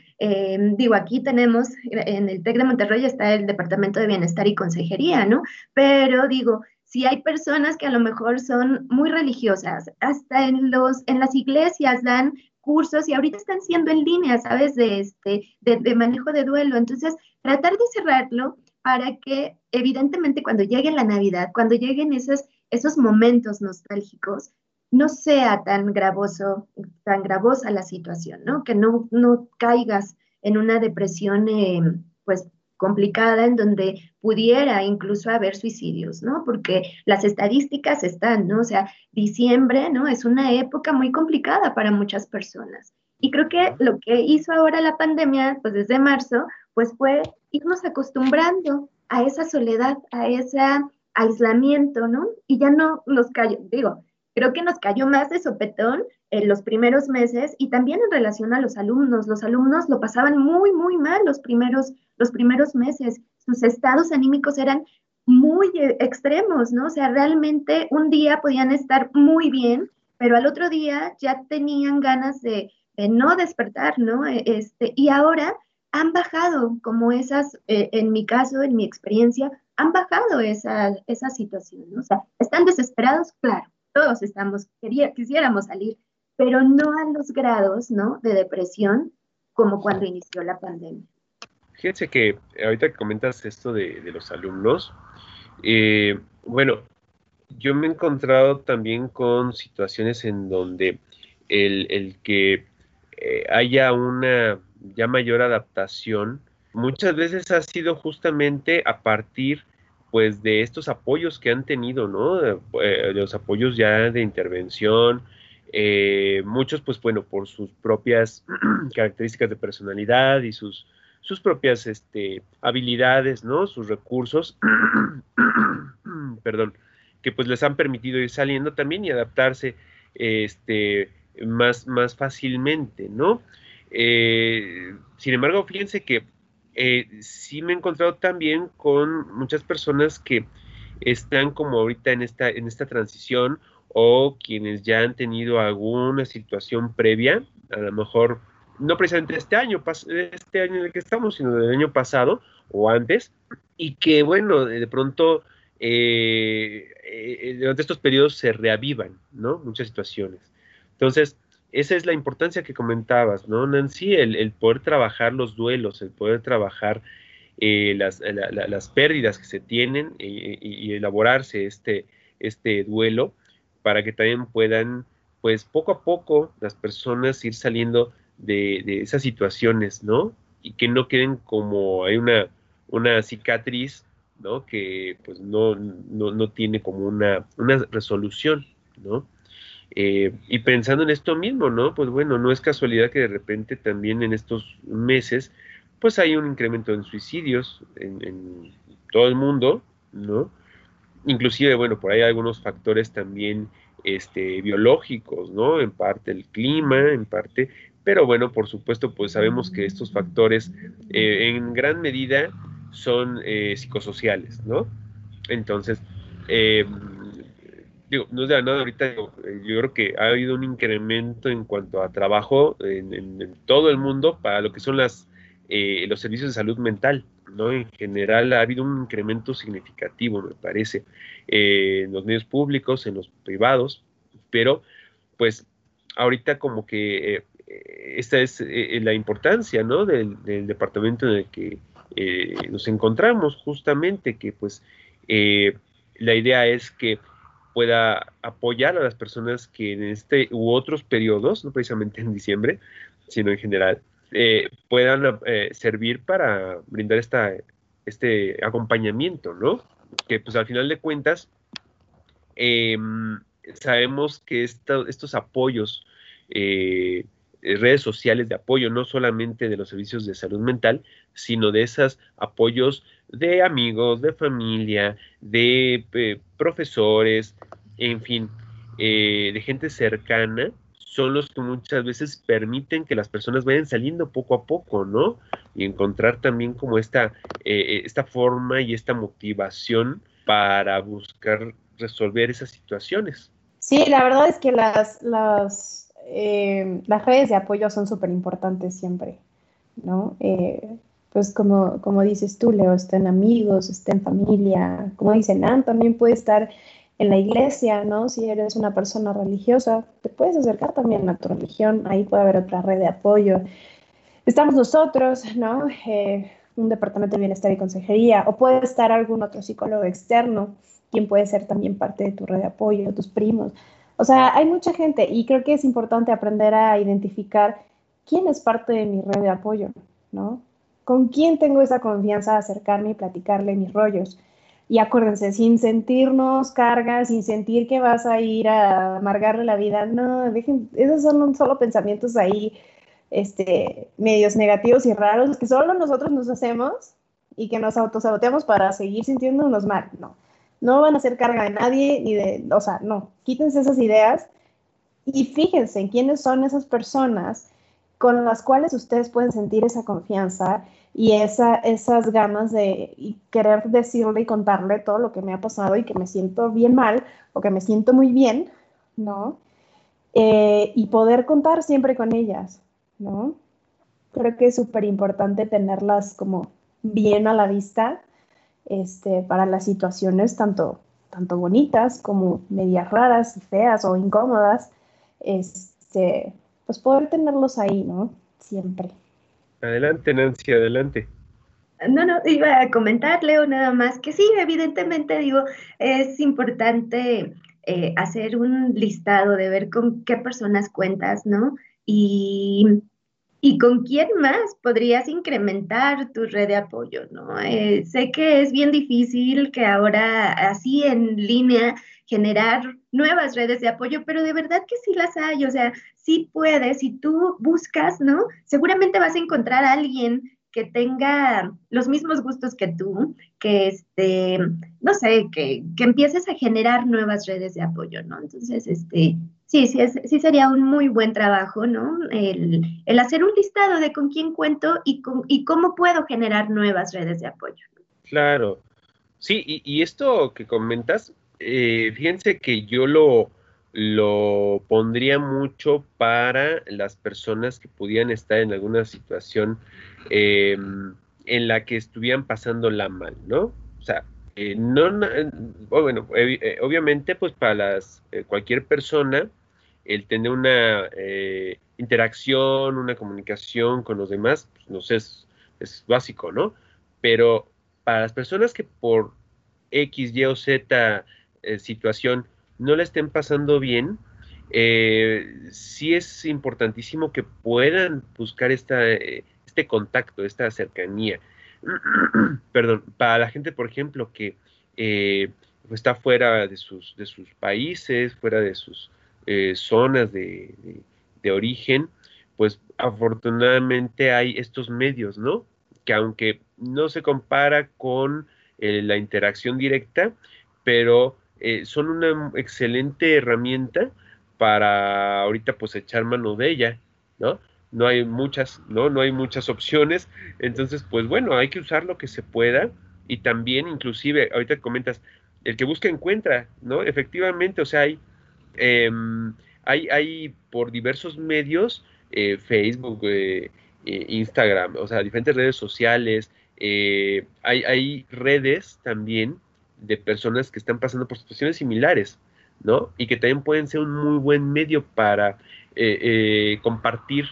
digo, aquí tenemos, en el TEC de Monterrey está el Departamento de Bienestar y Consejería, ¿no? Pero digo, si hay personas que a lo mejor son muy religiosas, hasta en, los, en las iglesias dan cursos y ahorita están siendo en línea, ¿sabes? De, este, de, manejo de duelo. Entonces, tratar de cerrarlo para que evidentemente cuando llegue la Navidad, cuando lleguen esos, esos momentos nostálgicos, no sea tan gravoso, tan gravosa la situación, ¿no? Que no, no caigas en una depresión, eh, pues, complicada en donde pudiera incluso haber suicidios, ¿no? Porque las estadísticas están, ¿no? O sea, diciembre, ¿no? Es una época muy complicada para muchas personas. Y creo que lo que hizo ahora la pandemia, pues desde marzo, pues fue irnos acostumbrando a esa soledad, a ese aislamiento, ¿no? Y ya no nos cayó, digo, creo que nos cayó más de sopetón en los primeros meses y también en relación a los alumnos. Los alumnos lo pasaban muy, muy mal los primeros, los primeros meses. Sus estados anímicos eran muy eh, extremos, ¿no? O sea, realmente un día podían estar muy bien, pero al otro día ya tenían ganas de, no despertar, ¿no? E, este, y ahora han bajado como esas, eh, en mi caso, en mi experiencia, han bajado esa, esa situación, ¿no? O sea, están desesperados, claro, todos estamos, quisiéramos salir, pero no a los grados, ¿no? De depresión como cuando inició la pandemia. Fíjense que ahorita que comentas esto de, los alumnos, eh, bueno, yo me he encontrado también con situaciones en donde el, que eh, haya una ya mayor adaptación, muchas veces ha sido justamente a partir pues de estos apoyos que han tenido, ¿no? De, eh, los apoyos ya de intervención, eh, muchos pues bueno, por sus propias *clears throat* características de personalidad y sus, sus propias este, habilidades, ¿no? Sus recursos, *clears throat* perdón, que pues les han permitido ir saliendo también y adaptarse este, más, más fácilmente, ¿no? Eh, sin embargo, fíjense que eh, sí me he encontrado también con muchas personas que están como ahorita en esta, en esta transición o quienes ya han tenido alguna situación previa, a lo mejor no precisamente este año, este año en el que estamos, sino del año pasado o antes, y que bueno, de pronto eh, eh, durante estos periodos se reavivan, ¿no? Muchas situaciones. Entonces, esa es la importancia que comentabas, ¿no, Nancy? El, poder trabajar los duelos, el poder trabajar eh, las, pérdidas que se tienen y, elaborarse este, este duelo, para que también puedan, pues poco a poco, las personas ir saliendo de, esas situaciones, ¿no? Y que no queden como hay una, una cicatriz, ¿no? Que pues no, no, tiene como una resolución, ¿no? Eh, y pensando en esto mismo, ¿no? Pues bueno, no es casualidad que de repente también en estos meses, pues hay un incremento en suicidios en, todo el mundo, ¿no? Inclusive, bueno, por ahí hay algunos factores también este, biológicos, ¿no? En parte el clima, en parte, pero bueno, por supuesto, pues sabemos que estos factores eh, en gran medida son eh, psicosociales, ¿no? Entonces, eh, digo, no es de nada ahorita, yo, creo que ha habido un incremento en cuanto a trabajo en, todo el mundo para lo que son las, los servicios de salud mental, ¿no? En general ha habido un incremento significativo, me parece, en los medios públicos, en los privados, pero pues ahorita como que esta es eh, la importancia ¿no? del, departamento en el que eh, nos encontramos, justamente, que pues eh, la idea es que pueda apoyar a las personas que en este u otros periodos, no precisamente en diciembre, sino en general, puedan servir para brindar esta, este acompañamiento, ¿no? Que pues al final de cuentas, em, sabemos que estos apoyos eh, eh, redes sociales de apoyo, no solamente de los servicios de salud mental, sino de esos apoyos de amigos, de familia, de eh, profesores, en fin, eh, de gente cercana, son los que muchas veces permiten que las personas vayan saliendo poco a poco, ¿no? Y encontrar también como esta, esta forma y esta motivación para buscar resolver esas situaciones. Sí, la verdad es que las, las eh, las redes de apoyo son súper importantes siempre, ¿no? Eh, pues como, como dices tú, Leo, estén amigos, estén familia, como dicen, Nan, también puede estar en la iglesia, ¿no? Si eres una persona religiosa, te puedes acercar también a tu religión, ahí puede haber otra red de apoyo. Estamos nosotros, ¿no? Eh, un departamento de bienestar y consejería, o puede estar algún otro psicólogo externo, quien puede ser también parte de tu red de apoyo, tus primos. O sea, hay mucha gente y creo que es importante aprender a identificar quién es parte de mi red de apoyo, ¿no? ¿Con quién tengo esa confianza de acercarme y platicarle mis rollos? Y acuérdense, sin sentirnos cargas, sin sentir que vas a ir a amargarle la vida, no, dejen, esos son solo pensamientos ahí, este, medios negativos y raros que solo nosotros nos hacemos y que nos autosaboteamos para seguir sintiéndonos mal, no no van a ser carga de nadie, ni de, o sea, no, quítense esas ideas y fíjense en quiénes son esas personas con las cuales ustedes pueden sentir esa confianza y esa, esas ganas de querer decirle y contarle todo lo que me ha pasado y que me siento bien mal o que me siento muy bien, ¿no? Eh, y poder contar siempre con ellas, ¿no? Creo que es súper importante tenerlas como bien a la vista este, para las situaciones tanto, tanto bonitas como medias raras y feas o incómodas, este, pues poder tenerlos ahí, ¿no? Siempre. Adelante, Nancy, adelante. No, no, iba a comentarle o nada más que sí, evidentemente digo, es importante eh, hacer un listado de ver con qué personas cuentas, ¿no? Y ¿Y con quién más podrías incrementar tu red de apoyo? ¿no? Eh, sé que es bien difícil que ahora así en línea generar nuevas redes de apoyo, pero de verdad que sí las hay, o sea, sí puedes, si tú buscas, ¿no? Seguramente vas a encontrar a alguien que tenga los mismos gustos que tú, que este, no sé, que, que empieces a generar nuevas redes de apoyo, ¿no? Entonces, este, Sí, sí, sí sería un muy buen trabajo, ¿no? El, hacer un listado de con quién cuento y, cómo puedo generar nuevas redes de apoyo. Claro. Sí, y, esto que comentas, eh, fíjense que yo lo, lo pondría mucho para las personas que pudieran estar en alguna situación em, en la que estuvieran pasándola mal, ¿no? O sea, eh, no, bueno, eh, obviamente, pues para las, cualquier persona, el tener una eh, interacción, una comunicación con los demás, pues, no sé, es, básico, ¿no? Pero para las personas que por X, Y o Z eh, situación no la estén pasando bien, eh, sí es importantísimo que puedan buscar esta, este contacto, esta cercanía. *clears throat* Perdón, para la gente, por ejemplo, que está fuera de sus, de sus países, fuera de sus zonas de, origen, pues afortunadamente hay estos medios, ¿no? Que aunque no se compara con la interacción directa, pero son una excelente herramienta para ahorita pues echar mano de ella, ¿no? No hay muchas, ¿no? No hay muchas opciones. Entonces, pues bueno, hay que usar lo que se pueda y también inclusive, ahorita comentas, el que busca encuentra, ¿no? Efectivamente, o sea, hay, em, hay, por diversos medios, eh, Facebook, eh, eh, Instagram, o sea, diferentes redes sociales, hay, redes también de personas que están pasando por situaciones similares, ¿no? Y que también pueden ser un muy buen medio para compartir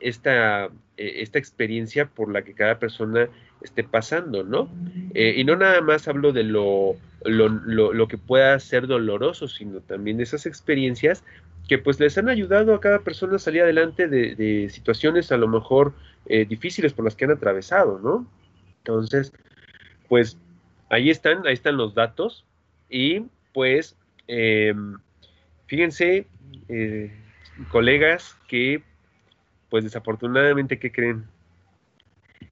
esta, esta experiencia por la que cada persona esté pasando, ¿no? y no nada más hablo de lo, lo, que pueda ser doloroso, sino también esas experiencias que pues les han ayudado a cada persona a salir adelante de, de situaciones a lo mejor difíciles por las que han atravesado, ¿no? Entonces, pues ahí están, ahí están los datos y pues Em, fíjense, eh, colegas, que pues desafortunadamente, ¿qué creen?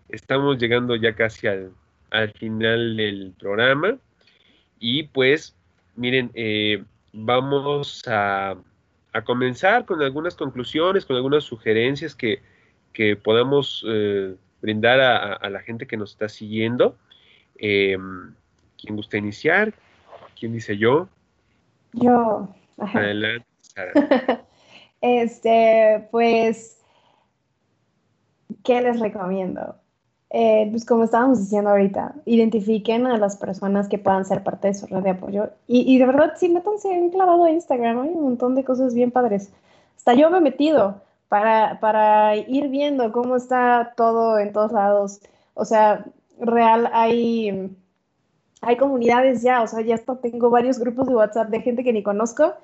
Estamos llegando ya casi al, final del programa y pues miren, eh, vamos a, comenzar con algunas conclusiones, con algunas sugerencias que, podamos eh, brindar a, la gente que nos está siguiendo. Em, ¿Quién gusta iniciar? ¿Quién dice yo? Yo. Adelante, *laughs* este, pues, ¿qué les recomiendo? Eh, pues como estábamos diciendo ahorita, identifiquen a las personas que puedan ser parte de su red de apoyo. Y, de verdad, sí, métanse un clavado a Instagram, hay un montón de cosas bien padres. Hasta yo me he metido para, para ir viendo cómo está todo en todos lados. O sea, real hay hay comunidades ya, o sea, ya hasta tengo varios grupos de WhatsApp de gente que ni conozco,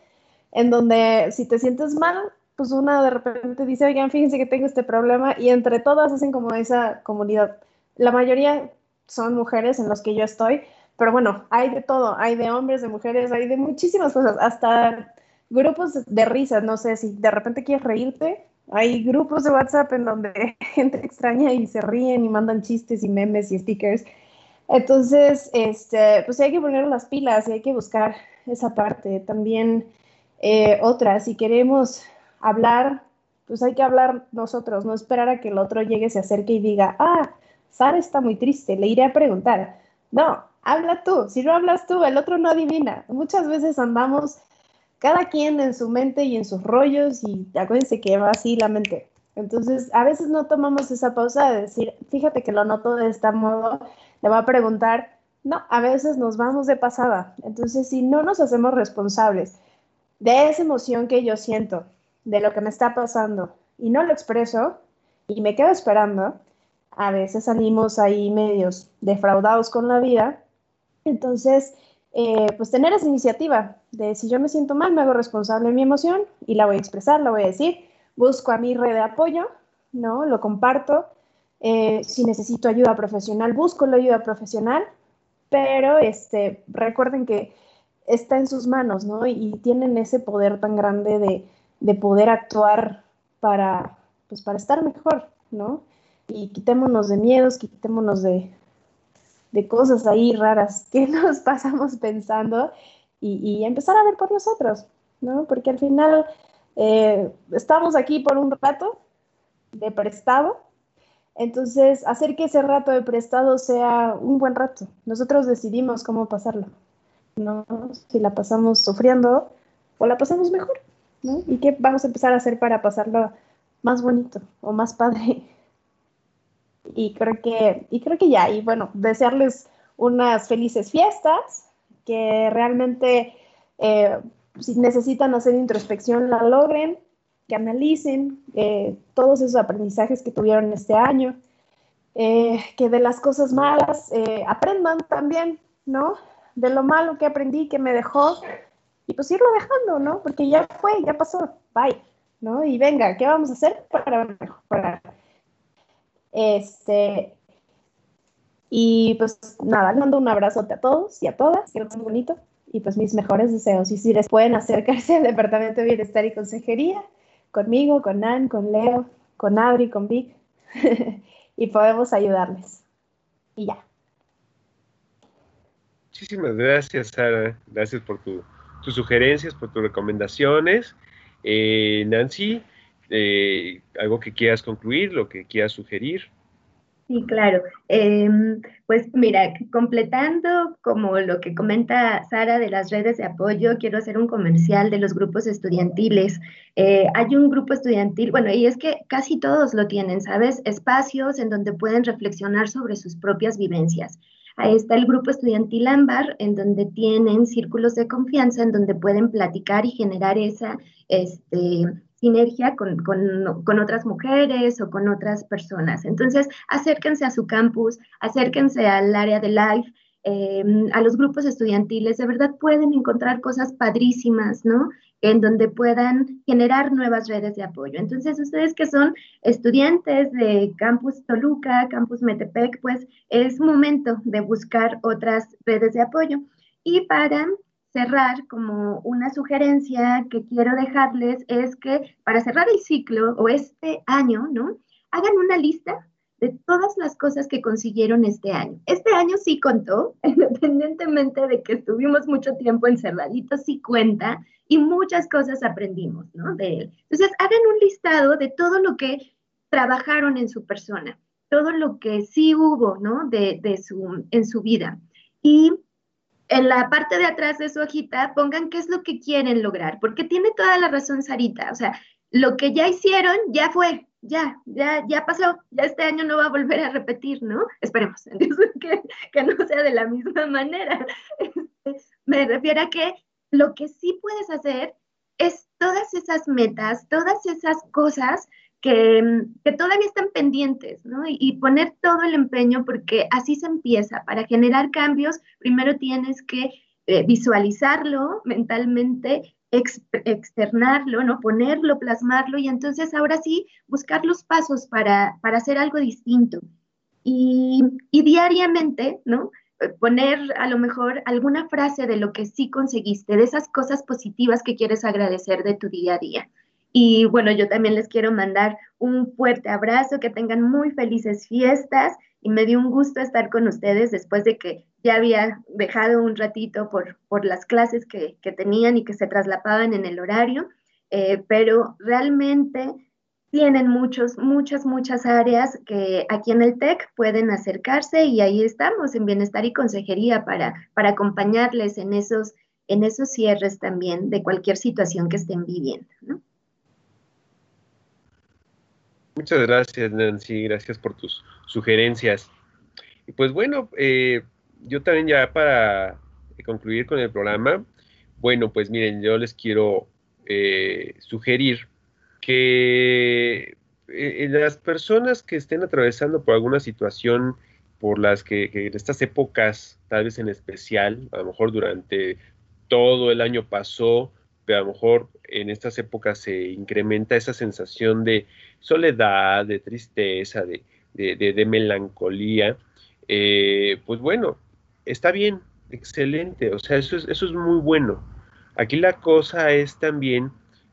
en donde si te sientes mal, pues una de repente dice, oigan, fíjense que tengo este problema, y entre todas hacen como esa comunidad. La mayoría son mujeres en los que yo estoy, pero bueno, hay de todo, hay de hombres, de mujeres, hay de muchísimas cosas, hasta grupos de risas, no sé, si de repente quieres reírte, hay grupos de WhatsApp en donde *laughs* gente extraña y se ríen y mandan chistes y memes y stickers. Entonces, este, pues hay que poner las pilas y hay que buscar esa parte. También eh, otra, si queremos hablar, pues hay que hablar nosotros, no esperar a que el otro llegue, se acerque y diga, ah, Sara está muy triste, le iré a preguntar. No, habla tú, si no hablas tú, el otro no adivina. Muchas veces andamos cada quien en su mente y en sus rollos y acuérdense que va así la mente. Entonces, a veces no tomamos esa pausa de decir, fíjate que lo noto de este modo, le va a preguntar, no, a veces nos vamos de pasada. Entonces, si no nos hacemos responsables de esa emoción que yo siento, de lo que me está pasando, y no lo expreso, y me quedo esperando, a veces salimos ahí medios defraudados con la vida. Entonces, eh, pues tener esa iniciativa de si yo me siento mal, me hago responsable de mi emoción y la voy a expresar, la voy a decir, busco a mi red de apoyo, ¿no? Lo comparto eh, si necesito ayuda profesional, busco la ayuda profesional, pero este, recuerden que está en sus manos, ¿no? Y, tienen ese poder tan grande de, poder actuar para, pues, para estar mejor, ¿no? Y quitémonos de miedos, quitémonos de, cosas ahí raras *laughs* que nos pasamos pensando y, empezar a ver por nosotros, ¿no? Porque al final eh, estamos aquí por un rato de prestado entonces, hacer que ese rato de prestado sea un buen rato. Nosotros decidimos cómo pasarlo, ¿no? Si la pasamos sufriendo o la pasamos mejor, ¿Y qué vamos a empezar a hacer para pasarlo más bonito o más padre? Y creo que, y creo que ya, y bueno, desearles unas felices fiestas, que realmente eh, si necesitan hacer introspección la logren, que analicen eh, todos esos aprendizajes que tuvieron este año, eh, que de las cosas malas aprendan también, ¿no? De lo malo que aprendí, que me dejó, y pues irlo dejando, ¿no? Porque ya fue, ya pasó, bye, ¿no? Y venga, ¿qué vamos a hacer para mejorar? Este, y pues nada, mando un abrazote a todos y a todas, que lo muy bonito, y pues mis mejores deseos. Y si les pueden acercarse *laughs* al Departamento de Bienestar y Consejería, conmigo, con Nan, con Leo, con Adri, con Vic, *laughs* y podemos ayudarles. Y ya. Muchísimas gracias, Sara. Gracias por tus sugerencias, por tus recomendaciones. Eh, Nancy, eh, ¿algo que quieras concluir, lo que quieras sugerir? Sí, claro. Em, pues mira, completando como lo que comenta Sara de las redes de apoyo, quiero hacer un comercial de los grupos estudiantiles. Eh, hay un grupo estudiantil, bueno, y es que casi todos lo tienen, ¿sabes? Espacios en donde pueden reflexionar sobre sus propias vivencias. Ahí está el grupo estudiantil Ámbar, en donde tienen círculos de confianza, en donde pueden platicar y generar esa este, sinergia con, otras mujeres o con otras personas. Entonces, acérquense a su campus, acérquense al área de live, em, a los grupos estudiantiles, de verdad pueden encontrar cosas padrísimas, ¿no? En donde puedan generar nuevas redes de apoyo. Entonces, ustedes que son estudiantes de Campus Toluca, Campus Metepec, pues es momento de buscar otras redes de apoyo. Y para cerrar como una sugerencia que quiero dejarles es que para cerrar el ciclo o este año, ¿no? Hagan una lista de todas las cosas que consiguieron este año. Este año sí contó, *laughs* independientemente de que estuvimos mucho tiempo encerraditos, sí cuenta y muchas cosas aprendimos, ¿no? De él. Entonces, hagan un listado de todo lo que trabajaron en su persona, todo lo que sí hubo, ¿no? De, de su, en su vida. Y en la parte de atrás de su hojita pongan qué es lo que quieren lograr, porque tiene toda la razón Sarita, o sea, lo que ya hicieron ya fue, ya, ya, ya pasó, ya este año no va a volver a repetir, ¿no? Esperemos, *laughs* que, que no sea de la misma manera. *laughs* Este, me refiero a que lo que sí puedes hacer es todas esas metas, todas esas cosas que, todavía están pendientes, ¿no? Y, poner todo el empeño porque así se empieza. Para generar cambios, primero tienes que eh, visualizarlo mentalmente, externarlo, ¿no? Ponerlo, plasmarlo y entonces ahora sí buscar los pasos para, para hacer algo distinto. Y, y diariamente, ¿no? poner a lo mejor alguna frase de lo que sí conseguiste, de esas cosas positivas que quieres agradecer de tu día a día. Y bueno, yo también les quiero mandar un fuerte abrazo, que tengan muy felices fiestas y me dio un gusto estar con ustedes después de que ya había dejado un ratito por, por las clases que, tenían y que se traslapaban en el horario, eh, pero realmente tienen muchos, muchas, muchas áreas que aquí en el TEC pueden acercarse y ahí estamos en bienestar y consejería para, para acompañarles en esos, en esos cierres también de cualquier situación que estén viviendo. Muchas gracias, Nancy. Gracias por tus sugerencias. Y pues bueno, eh, yo también ya para concluir con el programa, bueno, pues miren, yo les quiero eh, sugerir que eh, las personas que estén atravesando por alguna situación por las que, que, en estas épocas, tal vez en especial, a lo mejor durante todo el año pasó, a lo mejor en estas épocas se incrementa esa sensación de soledad, de tristeza, de, melancolía, eh, pues bueno, está bien, excelente, o sea, eso es, eso es muy bueno. Aquí la cosa es también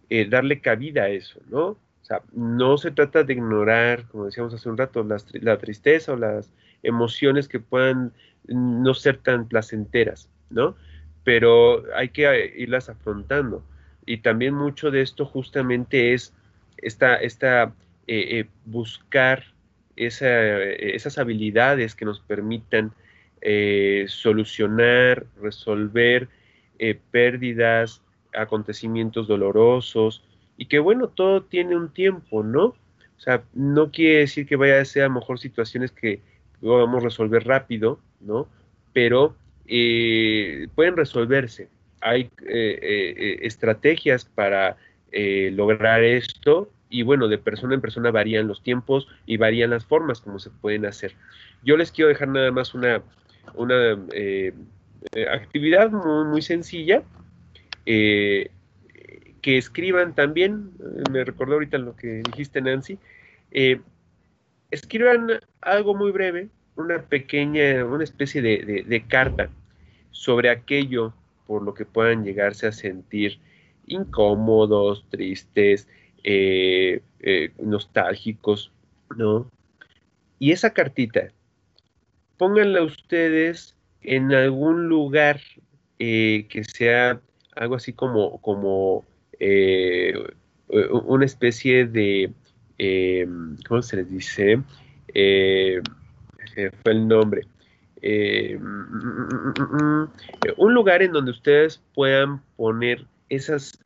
eh, darle cabida a eso, ¿no? O sea, no se trata de ignorar, como decíamos hace un rato, la tristeza o las emociones que puedan no ser tan placenteras, ¿no? Pero hay que eh, irlas afrontando. Y también mucho de esto justamente es esta, esta eh, eh, buscar esas habilidades que nos permitan solucionar, resolver pérdidas, acontecimientos dolorosos y que bueno, todo tiene un tiempo, ¿no? O sea, no quiere decir que vaya a ser a lo mejor situaciones que podamos resolver rápido, ¿no? Pero pueden resolverse. Hay estrategias para lograr esto y bueno, de persona en persona varían los tiempos y varían las formas como se pueden hacer. Yo les quiero dejar nada más una, una eh, eh, actividad muy, muy, sencilla eh, que escriban también, me recordó ahorita lo que dijiste Nancy, eh, escriban algo muy breve, una pequeña, una especie de, carta sobre aquello por lo que puedan llegarse a sentir incómodos, tristes, eh, nostálgicos, ¿no? Y esa cartita, pónganla ustedes en algún lugar que sea algo así como, como eh, una especie de, eh, ¿cómo se les dice? Eh, fue el nombre. un lugar en donde ustedes puedan poner esos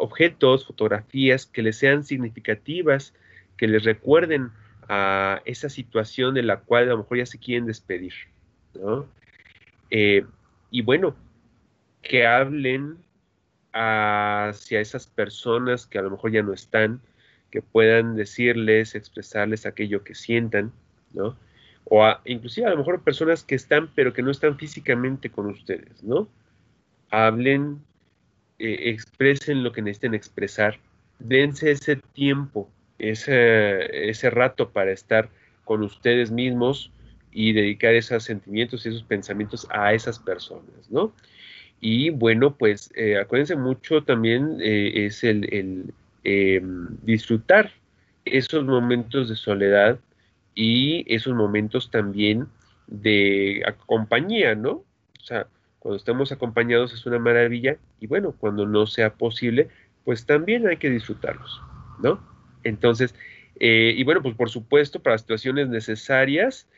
objetos, fotografías que les sean significativas, que les recuerden a esa situación de la cual a lo mejor ya se quieren despedir. y bueno, que hablen hacia esas personas que a lo mejor ya no están, que puedan decirles, expresarles aquello que sientan, ¿no? O inclusive a lo mejor personas que están, pero que no están físicamente con ustedes, ¿no? Hablen, eh, expresen lo que necesiten expresar, dense ese tiempo, ese, ese rato para estar con ustedes mismos y dedicar esos sentimientos y esos pensamientos a esas personas, ¿no? Y bueno, pues eh, acuérdense mucho también eh, es el, em, disfrutar esos momentos de soledad y esos momentos también de compañía, ¿no? O sea, cuando estamos acompañados es una maravilla y bueno, cuando no sea posible, pues también hay que disfrutarlos, ¿no? Entonces, eh, y bueno, pues por supuesto, para situaciones necesarias,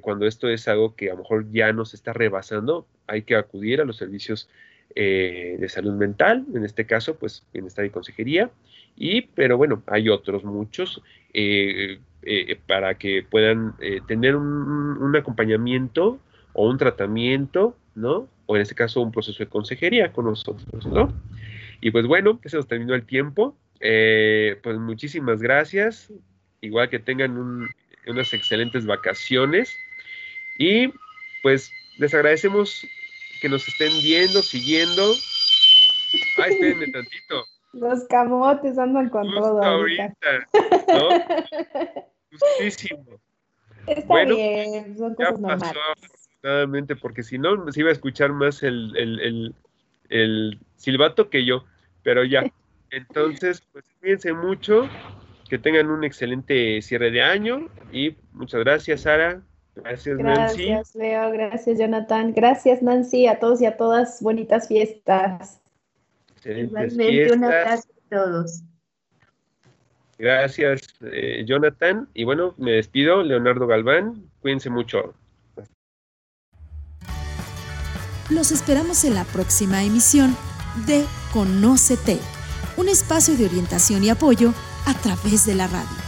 cuando esto es algo que a lo mejor ya nos está rebasando, hay que acudir a los servicios eh, de salud mental, en este caso, pues bienestar y consejería, y, pero bueno, hay otros muchos eh, eh, para que puedan tener un, acompañamiento o un tratamiento, ¿no? O en este caso, un proceso de consejería con nosotros, ¿no? Y pues bueno, que se nos terminó el tiempo. pues muchísimas gracias. Igual que tengan unas excelentes vacaciones. Y pues les agradecemos que nos estén viendo, siguiendo. Ay, espérenme tantito. Los camotes andan con todo. Ahorita, ¿no? *laughs* Justísimo. Está bueno, bien, son cosas ya pasó, afortunadamente, porque si no, se iba a escuchar más el, el, el, el silbato que yo, pero ya. *laughs* Entonces, pues cuídense mucho, que tengan un excelente cierre de año y muchas gracias, Sara. Gracias, Nancy. Gracias, Leo. Gracias, Jonathan. Gracias, Nancy. A todos y a todas, bonitas fiestas. Igualmente, un abrazo a todos. Gracias, eh, Jonathan. Y bueno, me despido, Leonardo Galván. Cuídense mucho. Los esperamos en la próxima emisión de Conócete, un espacio de orientación y apoyo a través de la radio.